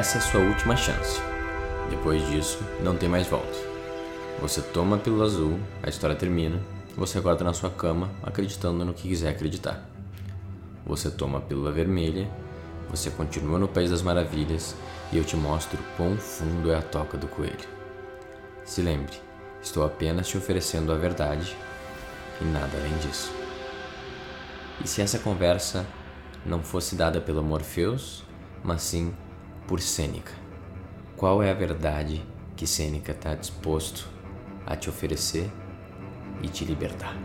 Essa é sua última chance. Depois disso, não tem mais volta. Você toma a pílula azul, a história termina, você acorda na sua cama acreditando no que quiser acreditar. Você toma a pílula vermelha, você continua no País das Maravilhas e eu te mostro quão fundo é a toca do coelho. Se lembre, estou apenas te oferecendo a verdade e nada além disso. E se essa conversa não fosse dada pelo Morpheus, mas sim por Sêneca? Qual é a verdade que Sêneca está disposto a te oferecer e te libertar?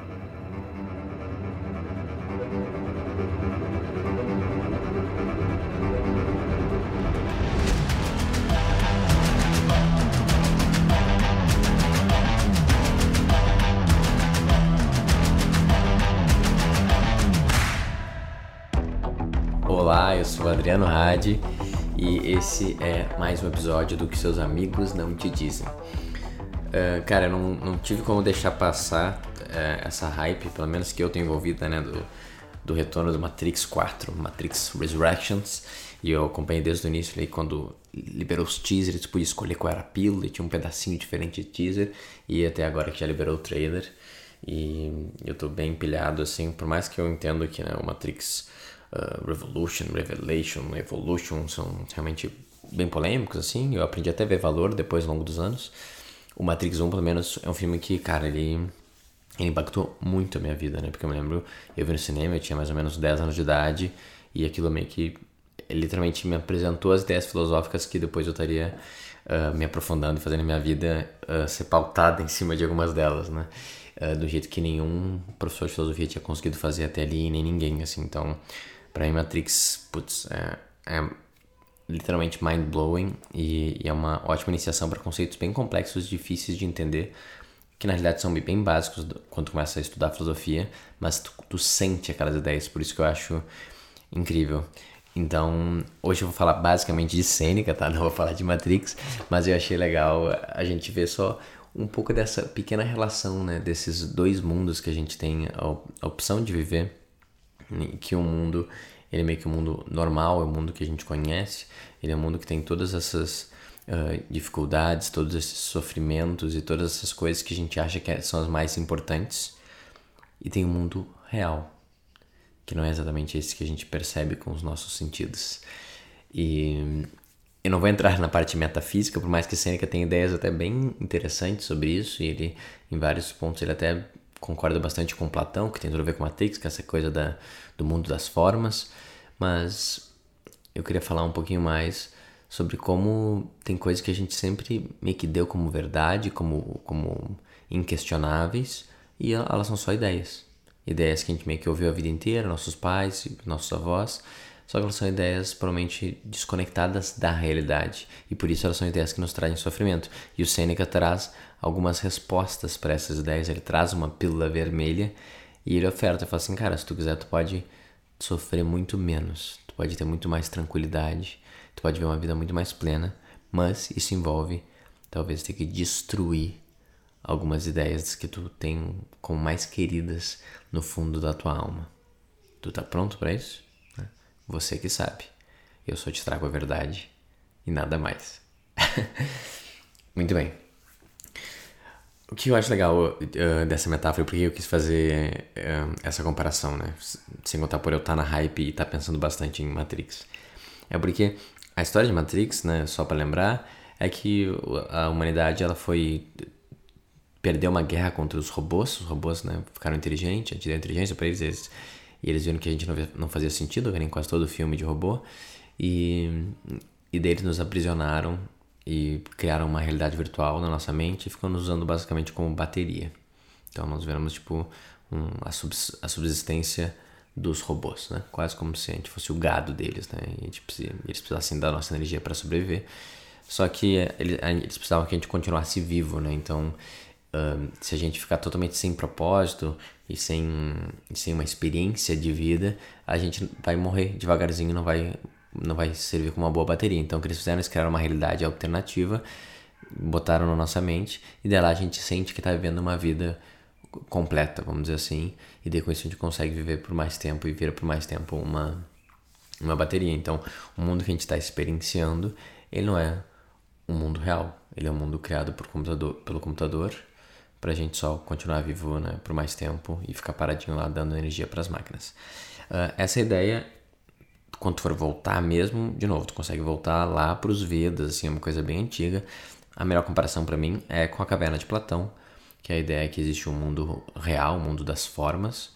Olá, eu sou Adriano Hadi e esse é mais um episódio do que seus amigos não te dizem. Uh, cara, eu não, não tive como deixar passar uh, essa hype, pelo menos que eu tenho envolvida, né, do, do retorno do Matrix 4, Matrix Resurrections, e eu acompanhei desde o início, ali, quando liberou os teasers, pude escolher qual era a pílula, e tinha um pedacinho diferente de teaser, e até agora que já liberou o trailer, e eu tô bem empilhado, assim, por mais que eu entendo que né, o Matrix uh, Revolution, Revelation, Evolution são realmente bem polêmicos, assim. Eu aprendi até a ver valor depois ao longo dos anos. O Matrix 1, pelo menos, é um filme que, cara, ele, ele impactou muito a minha vida, né? Porque eu me lembro, eu vi no cinema, eu tinha mais ou menos 10 anos de idade, e aquilo meio que literalmente me apresentou as ideias filosóficas que depois eu estaria uh, me aprofundando e fazendo minha vida uh, ser pautada em cima de algumas delas, né? Uh, do jeito que nenhum professor de filosofia tinha conseguido fazer até ali, nem ninguém, assim. Então, para mim, Matrix, putz, é, é literalmente mind-blowing e, e, é uma ótima iniciação para conceitos bem complexos, difíceis de entender, que na realidade são bem básicos quando começa a estudar filosofia, mas tu, tu sente aquelas ideias, por isso que eu acho incrível. Então, hoje eu vou falar basicamente de Sêneca, tá? Não vou falar de Matrix, mas eu achei legal a gente ver só um pouco dessa pequena relação, né? Desses dois mundos que a gente tem a opção de viver que o mundo ele é meio que um mundo normal, é o um mundo que a gente conhece, ele é um mundo que tem todas essas uh, dificuldades, todos esses sofrimentos e todas essas coisas que a gente acha que é, são as mais importantes, e tem o um mundo real, que não é exatamente esse que a gente percebe com os nossos sentidos. E eu não vou entrar na parte metafísica, por mais que Seneca tenha ideias até bem interessantes sobre isso, e ele, em vários pontos, ele até concorda bastante com Platão, que tem tudo a ver com Matrix, que é essa coisa da, do mundo das formas, mas eu queria falar um pouquinho mais sobre como tem coisas que a gente sempre meio que deu como verdade, como, como inquestionáveis, e elas são só ideias. Ideias que a gente meio que ouviu a vida inteira, nossos pais, nossos avós, só que elas são ideias provavelmente desconectadas da realidade e por isso elas são ideias que nos trazem sofrimento. E o Sêneca traz algumas respostas para essas ideias, ele traz uma pílula vermelha e ele oferta, fala assim, cara, se tu quiser tu pode sofrer muito menos, tu pode ter muito mais tranquilidade, tu pode ver uma vida muito mais plena, mas isso envolve talvez ter que destruir algumas ideias que tu tem como mais queridas no fundo da tua alma. Tu tá pronto para isso? Você que sabe. Eu só te trago a verdade e nada mais. Muito bem. O que eu acho legal uh, dessa metáfora, porque eu quis fazer uh, essa comparação, né? Sem contar por eu estar na hype e estar pensando bastante em Matrix. É porque a história de Matrix, né, só para lembrar, é que a humanidade ela foi perdeu uma guerra contra os robôs, os robôs, né, ficaram inteligentes, a gente deu inteligência para eles, eles e eles viram que a gente não, não fazia sentido, que nem quase todo filme de robô. E, e daí eles nos aprisionaram e criaram uma realidade virtual na nossa mente e ficam nos usando basicamente como bateria. Então nós viramos tipo um, a, subs, a subsistência dos robôs, né? Quase como se a gente fosse o gado deles, né? E precisa, eles precisassem da nossa energia para sobreviver. Só que eles, eles precisavam que a gente continuasse vivo, né? Então Se a gente ficar totalmente sem propósito e sem, sem uma experiência de vida, a gente vai morrer devagarzinho, não vai, não vai servir como uma boa bateria. Então, o que eles fizeram? Eles criaram uma realidade alternativa, botaram na nossa mente, e dela a gente sente que está vivendo uma vida completa, vamos dizer assim, e daí com isso a gente consegue viver por mais tempo e vira por mais tempo uma, uma bateria. Então, o mundo que a gente está experienciando ele não é um mundo real. Ele é um mundo criado por computador, pelo computador para a gente só continuar vivo né, por mais tempo e ficar paradinho lá dando energia para as máquinas. Uh, essa ideia, quando tu for voltar mesmo, de novo, tu consegue voltar lá para os Vedas, assim, é uma coisa bem antiga. A melhor comparação para mim é com a caverna de Platão, que é a ideia é que existe um mundo real, um mundo das formas,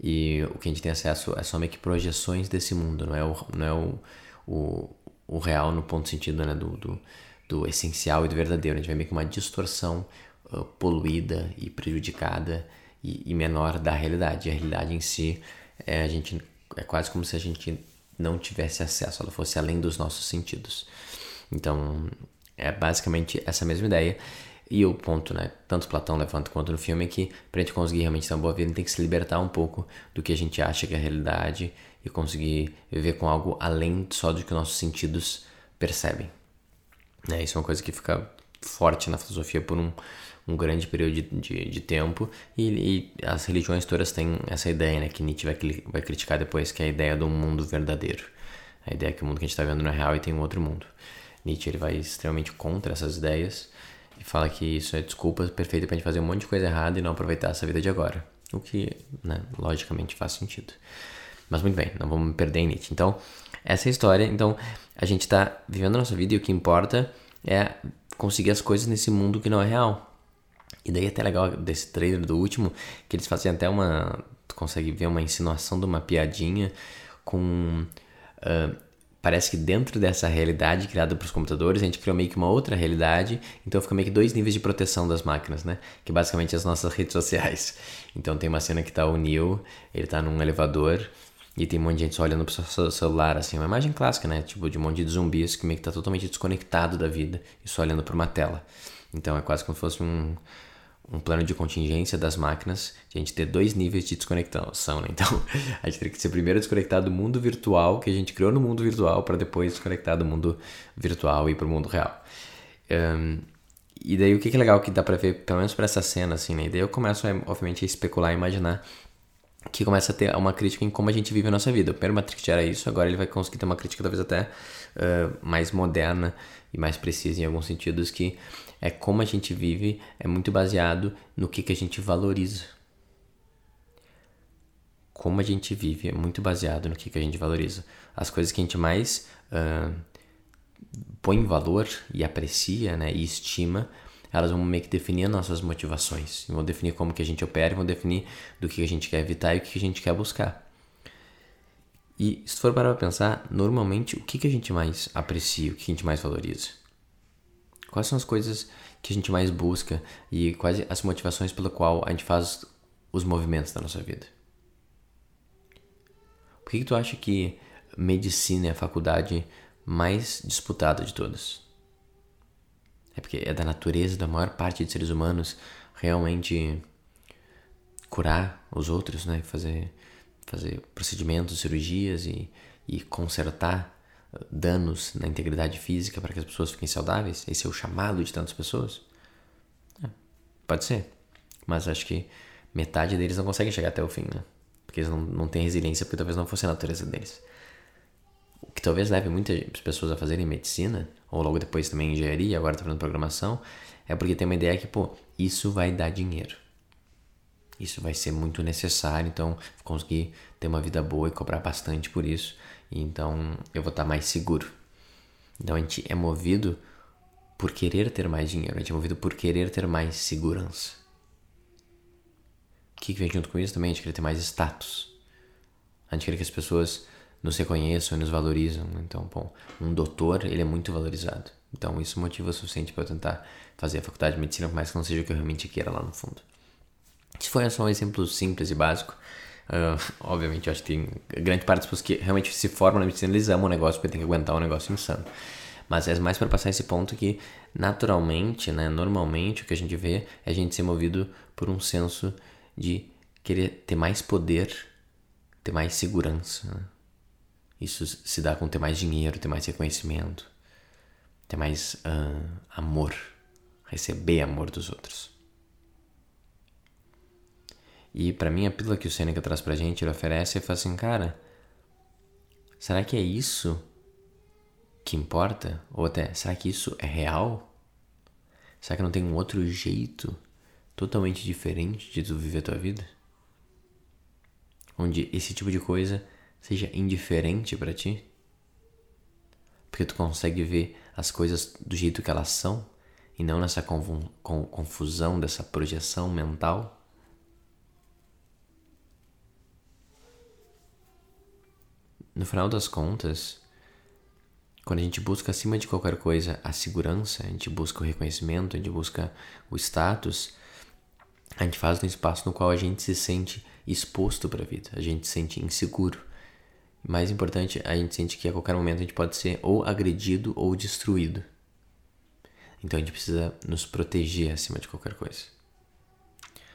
e o que a gente tem acesso é só meio que projeções desse mundo, não é o, não é o, o, o real no ponto sentido né, do, do, do essencial e do verdadeiro. A gente vai meio que uma distorção uh, poluída e prejudicada e, e, menor da realidade. A realidade em si é, a gente, é quase como se a gente não tivesse acesso, ela fosse além dos nossos sentidos. Então, é basicamente essa mesma ideia. E o ponto, né, tanto Platão levanta quanto no filme, é que pra gente conseguir realmente ter uma boa vida, a gente tem que se libertar um pouco do que a gente acha que é a realidade e conseguir viver com algo além só do que nossos sentidos percebem. É, isso é uma coisa que fica forte na filosofia por um, um grande período de, de, de tempo e, e, as religiões todas têm essa ideia, né, que Nietzsche vai, vai criticar depois, que é a ideia do mundo verdadeiro. A ideia que o mundo que a gente está vendo não é real e tem um outro mundo. Nietzsche ele vai extremamente contra essas ideias e fala que isso é desculpa perfeita pra gente fazer um monte de coisa errada e não aproveitar essa vida de agora. O que, né, logicamente faz sentido. Mas muito bem, não vamos perder em Nietzsche. Então, essa é a história. Então, a gente está vivendo a nossa vida e o que importa é conseguir as coisas nesse mundo que não é real. E daí é até legal desse trailer do último, que eles fazem até uma... Tu consegue ver uma insinuação de uma piadinha com... Uh, parece que dentro dessa realidade criada para os computadores, a gente criou meio que uma outra realidade, então fica meio que dois níveis de proteção das máquinas, né? Que basicamente as nossas redes sociais. Então tem uma cena que tá o Neil, ele tá num elevador e tem um monte de gente só olhando pro seu celular, assim, uma imagem clássica, né? Tipo de um monte de zumbis que meio que tá totalmente desconectado da vida e só olhando para uma tela. Então é quase como se fosse um um plano de contingência das máquinas, a gente ter dois níveis de desconexão, né? Então, a gente teria que ser primeiro desconectado do mundo virtual que a gente criou no mundo virtual para depois desconectar do mundo virtual e para o mundo real. Um, e daí o que é legal que dá para ver, pelo menos para essa cena, assim, né? E daí eu começo, a, obviamente, a especular e imaginar que começa a ter uma crítica em como a gente vive a nossa vida. O primeiro Matrix era isso, agora ele vai conseguir ter uma crítica talvez até uh, mais moderna e mais precisa em alguns sentidos, que é como a gente vive é muito baseado no que, que a gente valoriza. Como a gente vive é muito baseado no que, que a gente valoriza. As coisas que a gente mais uh, põe valor e aprecia né, e estima, elas vão meio que definir nossas motivações. Vão definir como que a gente opera, vão definir do que a gente quer evitar e o que a gente quer buscar. E se for parar pra pensar, normalmente o que, que a gente mais aprecia, o que a gente mais valoriza? Quais são as coisas que a gente mais busca e quais as motivações pela qual a gente faz os movimentos da nossa vida? Por que, que tu acha que medicina é a faculdade mais disputada de todas? É porque é da natureza da maior parte de seres humanos realmente curar os outros, né? Fazer, fazer procedimentos, cirurgias e, e consertar danos na integridade física para que as pessoas fiquem saudáveis? Esse é o chamado de tantas pessoas? É, pode ser. Mas acho que metade deles não conseguem chegar até o fim, né? Porque eles não, não têm resiliência, porque talvez não fosse a natureza deles. O que talvez leve muitas pessoas a fazerem medicina, ou logo depois também engenharia, agora tá fazendo programação, é porque tem uma ideia que, pô, isso vai dar dinheiro. Isso vai ser muito necessário, então conseguir ter uma vida boa e cobrar bastante por isso então eu vou estar mais seguro. Então a gente é movido por querer ter mais dinheiro, a gente é movido por querer ter mais segurança. O que vem junto com isso também? A gente quer ter mais status. A gente quer que as pessoas nos reconheçam e nos valorizam. Então, bom, um doutor, ele é muito valorizado. Então, isso motiva o suficiente para eu tentar fazer a faculdade de medicina, por mais que não seja o que eu realmente queira lá no fundo. Se for só um exemplo simples e básico, Uh, obviamente, eu acho que tem grande parte das pessoas que realmente se formam na medicina, eles amam o negócio porque tem que aguentar um negócio insano. Mas é mais para passar esse ponto que, naturalmente, né, normalmente, o que a gente vê é a gente ser movido por um senso de querer ter mais poder, ter mais segurança. Né? Isso se dá com ter mais dinheiro, ter mais reconhecimento, ter mais uh, amor, receber amor dos outros. E para mim a pílula que o Seneca traz pra gente, ele oferece e fala assim, cara, será que é isso que importa? Ou até, será que isso é real? Será que não tem um outro jeito totalmente diferente de tu viver a tua vida? Onde esse tipo de coisa seja indiferente para ti? Porque tu consegue ver as coisas do jeito que elas são e não nessa confusão, dessa projeção mental? No final das contas, quando a gente busca acima de qualquer coisa a segurança, a gente busca o reconhecimento, a gente busca o status, a gente faz um espaço no qual a gente se sente exposto para a vida, a gente se sente inseguro. Mais importante, a gente sente que a qualquer momento a gente pode ser ou agredido ou destruído. Então a gente precisa nos proteger acima de qualquer coisa.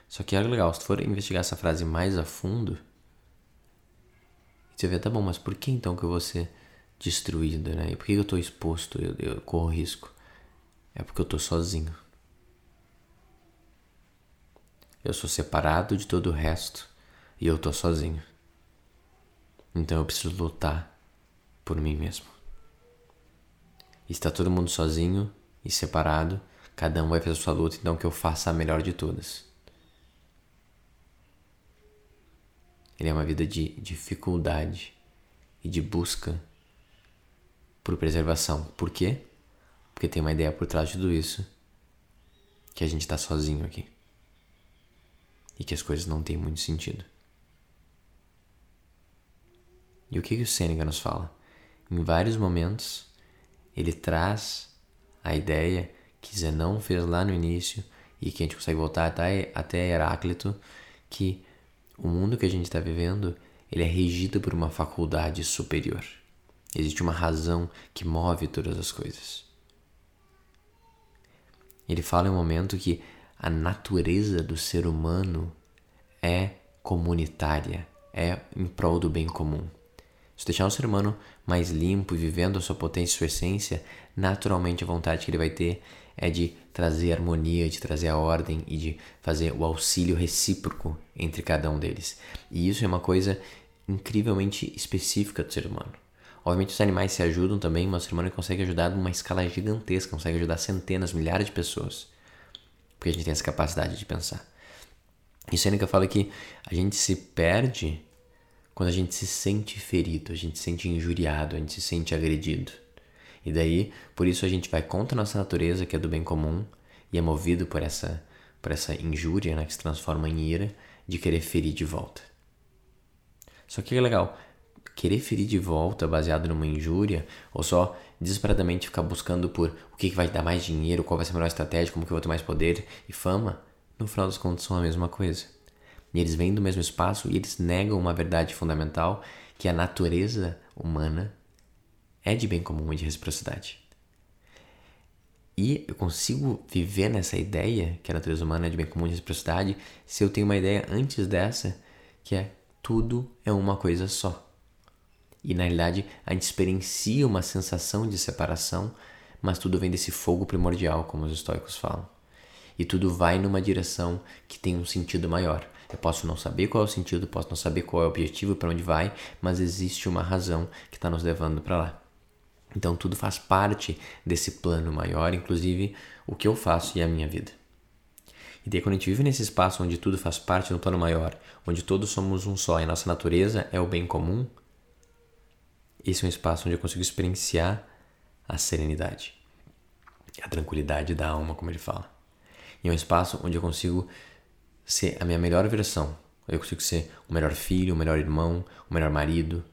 Só que é legal, se tu for investigar essa frase mais a fundo, você vê, tá bom, mas por que então que eu vou ser destruído, né? E por que eu tô exposto, eu, eu corro risco? É porque eu tô sozinho. Eu sou separado de todo o resto e eu tô sozinho. Então eu preciso lutar por mim mesmo. E está todo mundo sozinho e separado, cada um vai fazer sua luta, então que eu faça a melhor de todas. Ele é uma vida de dificuldade e de busca por preservação. Por quê? Porque tem uma ideia por trás de tudo isso que a gente está sozinho aqui e que as coisas não têm muito sentido. E o que, que o Sêneca nos fala? Em vários momentos, ele traz a ideia que Zenão fez lá no início e que a gente consegue voltar até, até Heráclito, que o mundo que a gente está vivendo ele é regido por uma faculdade superior. Existe uma razão que move todas as coisas. Ele fala em um momento que a natureza do ser humano é comunitária, é em prol do bem comum. Se deixar o ser humano mais limpo e vivendo a sua potência e sua essência, naturalmente a vontade que ele vai ter é de trazer harmonia, de trazer a ordem e de fazer o auxílio recíproco entre cada um deles. E isso é uma coisa incrivelmente específica do ser humano. Obviamente os animais se ajudam também, mas o ser humano consegue ajudar numa escala gigantesca, consegue ajudar centenas, milhares de pessoas. Porque a gente tem essa capacidade de pensar. E Sêneca fala que a gente se perde quando a gente se sente ferido, a gente se sente injuriado, a gente se sente agredido. E daí, por isso a gente vai contra a nossa natureza, que é do bem comum, e é movido por essa, por essa injúria, né, que se transforma em ira, de querer ferir de volta. Só que é legal, querer ferir de volta baseado numa injúria, ou só desesperadamente ficar buscando por o que, vai dar mais dinheiro, qual vai ser a melhor estratégia, como que eu vou ter mais poder e fama, no final das contas são a mesma coisa. E eles vêm do mesmo espaço e eles negam uma verdade fundamental que a natureza humana é de bem comum e de reciprocidade. E eu consigo viver nessa ideia que a natureza humana é de bem comum e de reciprocidade se eu tenho uma ideia antes dessa que é tudo é uma coisa só. E na realidade a gente experiencia uma sensação de separação, mas tudo vem desse fogo primordial, como os estoicos falam. E tudo vai numa direção que tem um sentido maior. Eu posso não saber qual é o sentido, posso não saber qual é o objetivo, para onde vai, mas existe uma razão que está nos levando para lá. Então tudo faz parte desse plano maior, inclusive o que eu faço e a minha vida. E daí, quando a gente vive nesse espaço onde tudo faz parte do plano maior, onde todos somos um só e a nossa natureza é o bem comum, esse é um espaço onde eu consigo experienciar a serenidade, a tranquilidade da alma, como ele fala. E é um espaço onde eu consigo ser a minha melhor versão. Eu consigo ser o melhor filho, o melhor irmão, o melhor marido,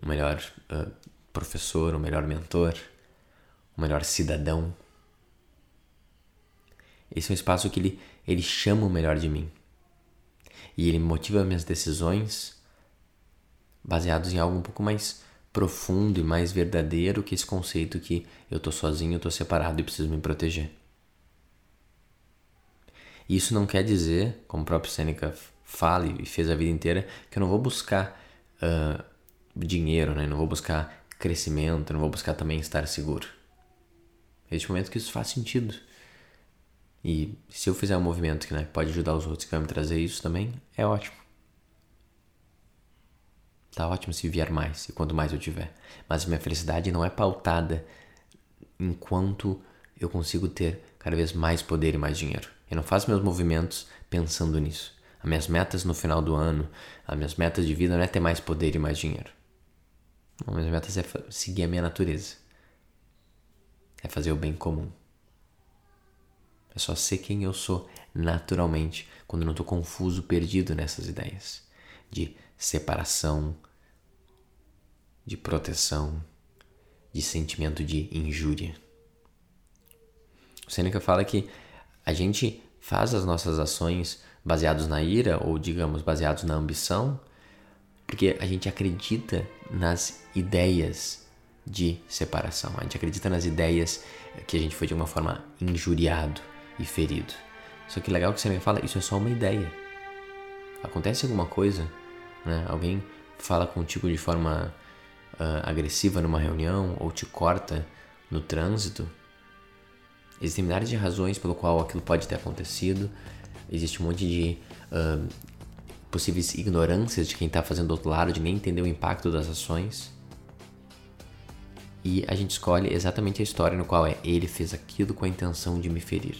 o melhor uh, professor, o melhor mentor, o melhor cidadão. Esse é um espaço que ele ele chama o melhor de mim. E ele motiva minhas decisões baseados em algo um pouco mais profundo e mais verdadeiro que esse conceito que eu tô sozinho, eu tô separado e preciso me proteger. Isso não quer dizer, como o próprio Seneca fala e fez a vida inteira, que eu não vou buscar uh, dinheiro, né? não vou buscar crescimento, não vou buscar também estar seguro. Existe um momento que isso faz sentido. E se eu fizer um movimento que né, pode ajudar os outros que vai me trazer isso também, é ótimo. Tá ótimo se vier mais e quanto mais eu tiver. Mas minha felicidade não é pautada enquanto eu consigo ter cada vez mais poder e mais dinheiro. Eu não faço meus movimentos pensando nisso. As minhas metas no final do ano, as minhas metas de vida não é ter mais poder e mais dinheiro. As minhas metas é seguir a minha natureza. É fazer o bem comum. É só ser quem eu sou naturalmente, quando não estou confuso, perdido nessas ideias de separação, de proteção, de sentimento de injúria. O Seneca fala que a gente faz as nossas ações baseados na ira ou digamos baseados na ambição, porque a gente acredita nas ideias de separação. A gente acredita nas ideias que a gente foi de alguma forma injuriado e ferido. Só que legal que você me fala, isso é só uma ideia. Acontece alguma coisa, né? Alguém fala contigo de forma uh, agressiva numa reunião ou te corta no trânsito. Existem milhares de razões pelo qual aquilo pode ter acontecido. Existe um monte de uh, possíveis ignorâncias de quem está fazendo do outro lado, de nem entender o impacto das ações. E a gente escolhe exatamente a história no qual é ele fez aquilo com a intenção de me ferir.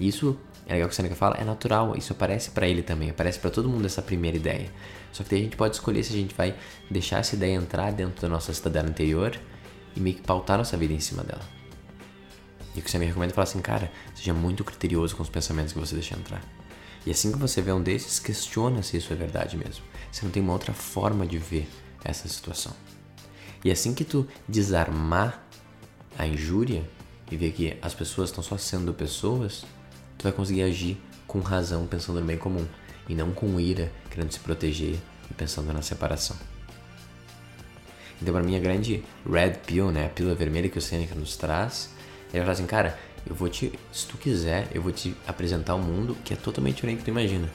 Isso é legal que o Seneca fala, é natural, isso aparece para ele também, aparece para todo mundo essa primeira ideia. Só que daí a gente pode escolher se a gente vai deixar essa ideia entrar dentro da nossa cidadela anterior e meio que pautar nossa vida em cima dela. E o que você me recomenda é falar assim, cara, seja muito criterioso com os pensamentos que você deixa entrar. E assim que você vê um desses, questiona se isso é verdade mesmo. Se não tem uma outra forma de ver essa situação. E assim que tu desarmar a injúria e ver que as pessoas estão só sendo pessoas, tu vai conseguir agir com razão, pensando no bem comum, e não com ira, querendo se proteger e pensando na separação. Então, para mim, a grande red pill, né, a pílula vermelha que o Seneca nos traz, ele vai falar assim, cara, eu vou te, se tu quiser, eu vou te apresentar um mundo que é totalmente diferente do que tu imagina.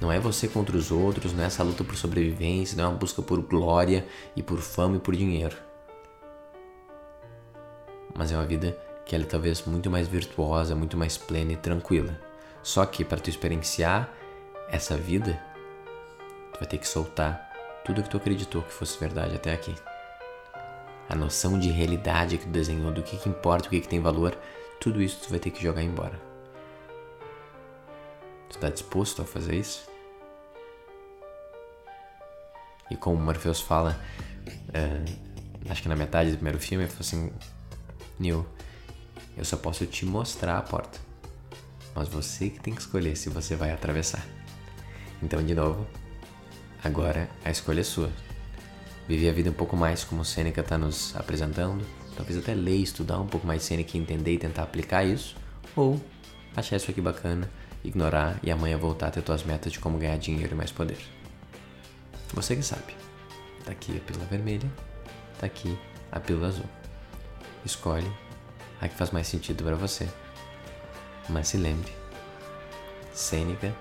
Não é você contra os outros, não é essa luta por sobrevivência, não é uma busca por glória e por fama e por dinheiro. Mas é uma vida que ela é talvez muito mais virtuosa, muito mais plena e tranquila. Só que para tu experienciar essa vida, tu vai ter que soltar tudo que tu acreditou que fosse verdade até aqui. A noção de realidade que tu desenhou, do que, que importa, o que, que tem valor, tudo isso tu vai ter que jogar embora. Tu está disposto a fazer isso? E como Morpheus fala, é, acho que na metade do primeiro filme, ele falou assim: Neil, eu só posso te mostrar a porta. Mas você que tem que escolher se você vai atravessar. Então, de novo, agora a escolha é sua. Viver a vida um pouco mais como o Sêneca está nos apresentando. Talvez até ler, estudar um pouco mais Sêneca e entender e tentar aplicar isso. Ou achar isso aqui bacana, ignorar e amanhã voltar a ter tuas metas de como ganhar dinheiro e mais poder. Você que sabe. Tá aqui a pílula vermelha, tá aqui a pílula azul. Escolhe a que faz mais sentido para você. Mas se lembre, Sêneca,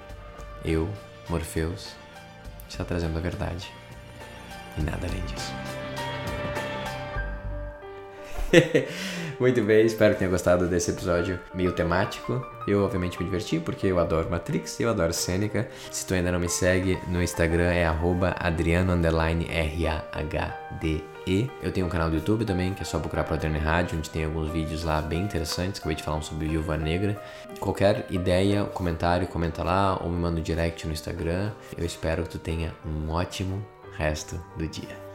eu, Morpheus, está trazendo a verdade e nada além disso. Muito bem, espero que tenha gostado desse episódio meio temático. Eu, obviamente, me diverti porque eu adoro Matrix, eu adoro Sêneca. Se tu ainda não me segue, no Instagram é adriano_rahd_e. Eu tenho um canal do YouTube também, que é só procurar pro Adriano Rádio, onde tem alguns vídeos lá bem interessantes. Acabei de falar um sobre Viúva Negra. Qualquer ideia, comentário, comenta lá ou me manda um direct no Instagram. Eu espero que tu tenha um ótimo resto do dia.